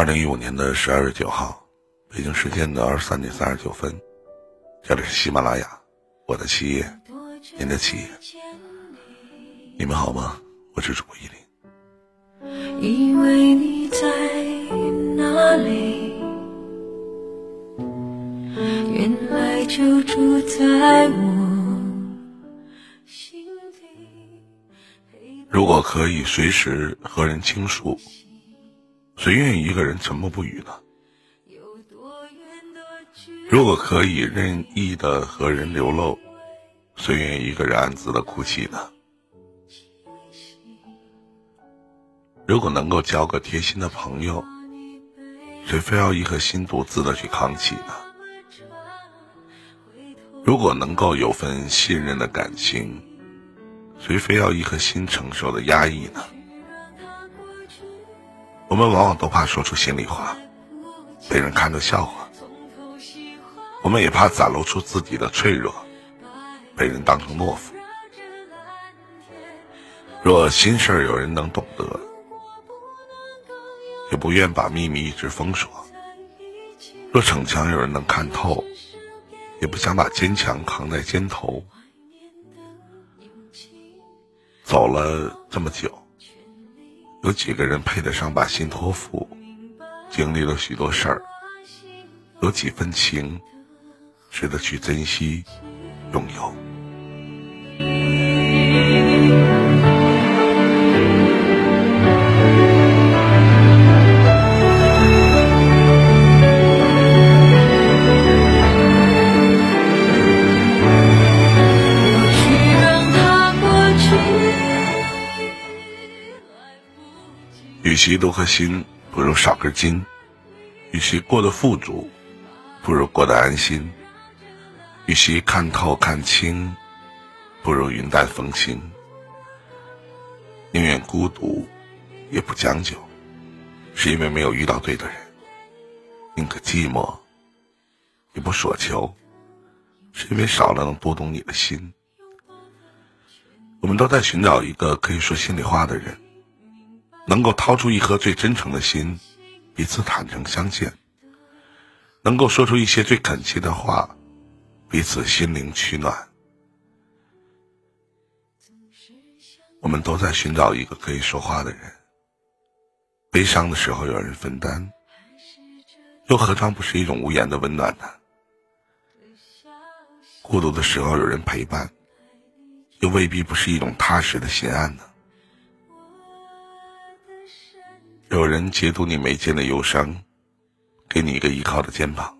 二零一五年的十二月九号，北京时间的二十三点三十九分，这里是喜马拉雅，我的企业，您的企业，你们好吗？我是主播依林。以为你在哪里？原来就住在我心底。如果可以随时和人倾诉。谁愿意一个人沉默不语呢？如果可以任意的和人流露，谁愿意一个人暗自的哭泣呢？如果能够交个贴心的朋友，谁非要一颗心独自的去扛起呢？如果能够有份信任的感情，谁非要一颗心承受的压抑呢？我们往往都怕说出心里话，被人看着笑话；我们也怕展露出自己的脆弱，被人当成懦夫。若心事有人能懂得，也不愿把秘密一直封锁；若逞强有人能看透，也不想把坚强扛在肩头。走了这么久。有几个人配得上把心托付？经历了许多事儿，有几分情值得去珍惜、拥有？与其多颗心，不如少根筋；与其过得富足，不如过得安心；与其看透看清，不如云淡风轻。宁愿孤独，也不将就，是因为没有遇到对的人；宁可寂寞，也不索求，是因为少了能读懂你的心。我们都在寻找一个可以说心里话的人。能够掏出一颗最真诚的心，彼此坦诚相见；能够说出一些最恳切的话，彼此心灵取暖。我们都在寻找一个可以说话的人。悲伤的时候有人分担，又何尝不是一种无言的温暖呢？孤独的时候有人陪伴，又未必不是一种踏实的心安呢？有人解读你眉间的忧伤，给你一个依靠的肩膀；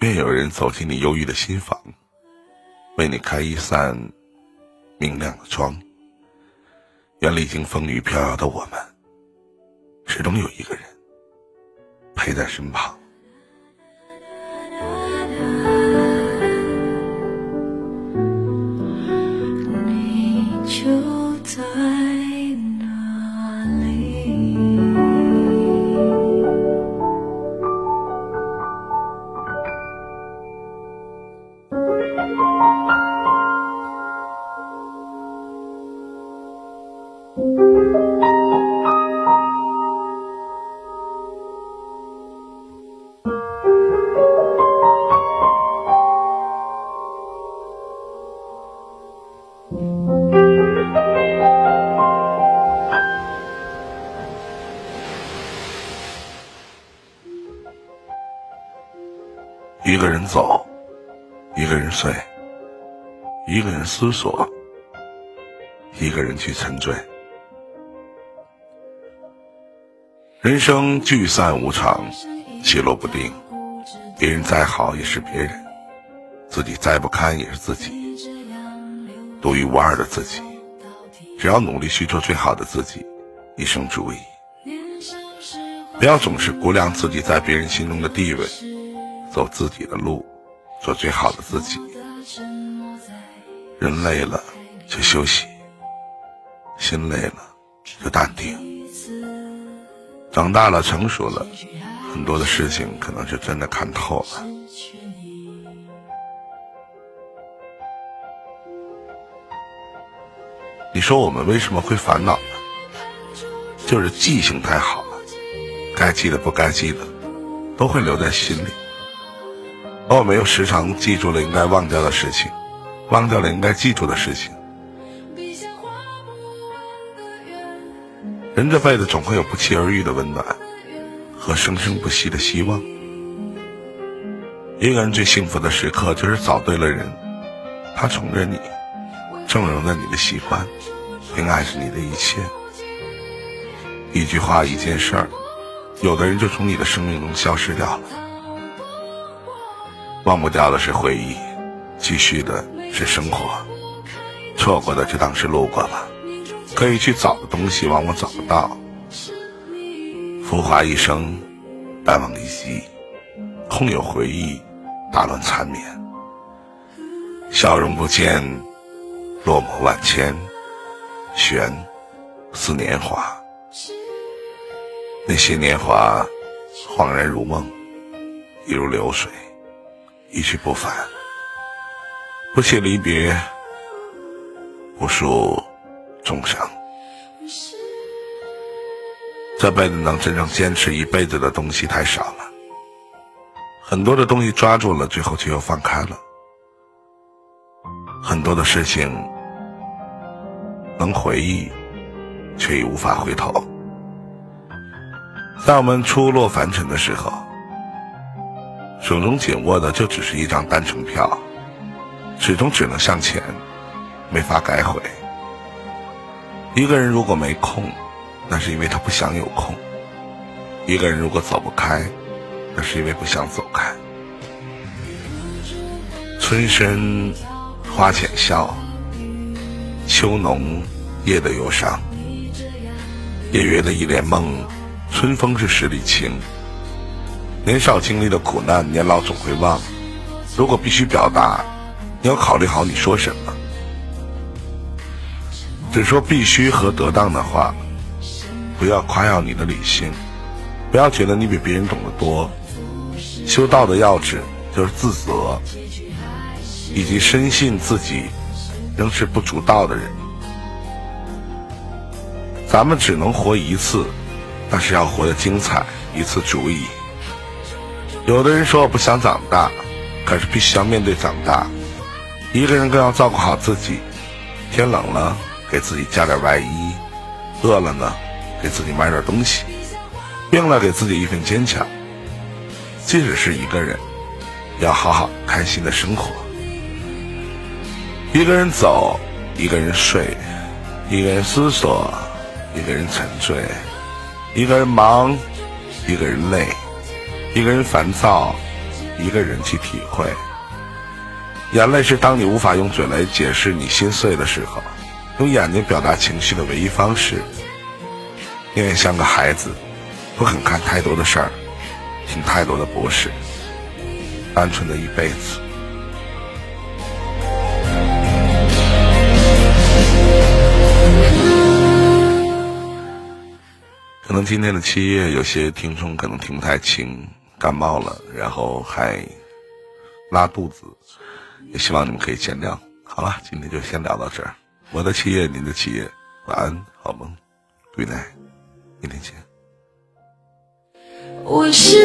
愿有人走进你忧郁的心房，为你开一扇明亮的窗。愿历经风雨飘摇的我们，始终有一个人陪在身旁。一个人走，一个人睡，一个人思索，一个人去沉醉。人生聚散无常，起落不定。别人再好也是别人，自己再不堪也是自己。独一无二的自己，只要努力去做最好的自己，一生足矣。不要总是估量自己在别人心中的地位。走自己的路，做最好的自己。人累了就休息，心累了就淡定。长大了，成熟了，很多的事情可能就真的看透了。你说我们为什么会烦恼呢？就是记性太好了，该记的不该记的，都会留在心里。而我们又时常记住了应该忘掉的事情，忘掉了应该记住的事情。人这辈子总会有不期而遇的温暖，和生生不息的希望。一个人最幸福的时刻，就是找对了人，他宠着你，纵容着你的喜欢，并爱着你的一切。一句话，一件事儿，有的人就从你的生命中消失掉了。忘不掉的是回忆，继续的是生活，错过的就当是路过吧。可以去找的东西，往往找不到。浮华一生，淡忘一息，空有回忆，打乱缠绵。笑容不见，落寞万千，悬似年华。那些年华，恍然如梦，一如流水，一去不返。不谢离别，无数众生。这辈子能真正坚持一辈子的东西太少了，很多的东西抓住了，最后却又放开了。很多的事情能回忆，却已无法回头。在我们初落凡尘的时候，手中紧握的就只是一张单程票，始终只能向前，没法改悔。一个人如果没空，那是因为他不想有空；一个人如果走不开，那是因为不想走开。春深花浅笑，秋浓夜的忧伤。夜月的一帘梦，春风是十里情。年少经历的苦难，年老总会忘。如果必须表达，你要考虑好你说什么。只说必须和得当的话，不要夸耀你的理性，不要觉得你比别人懂得多。修道的要旨就是自责，以及深信自己仍是不足道的人。咱们只能活一次，但是要活得精彩，一次足矣。有的人说我不想长大，可是必须要面对长大。一个人更要照顾好自己，天冷了。给自己加点外衣，饿了呢，给自己买点东西，病了给自己一份坚强。即使是一个人，要好好开心的生活。一个人走，一个人睡，一个人思索，一个人沉醉，一个人忙，一个人累，一个人烦躁，一个人去体会。眼泪是当你无法用嘴来解释你心碎的时候。用眼睛表达情绪的唯一方式，宁愿像个孩子，不肯看太多的事儿，听太多的博士，单纯的一辈子。可能今天的七月，有些听众可能听不太清，感冒了，然后还拉肚子，也希望你们可以见谅。好了，今天就先聊到这儿。我的企业，您的企业，晚安，好梦，Good night，明天见。我是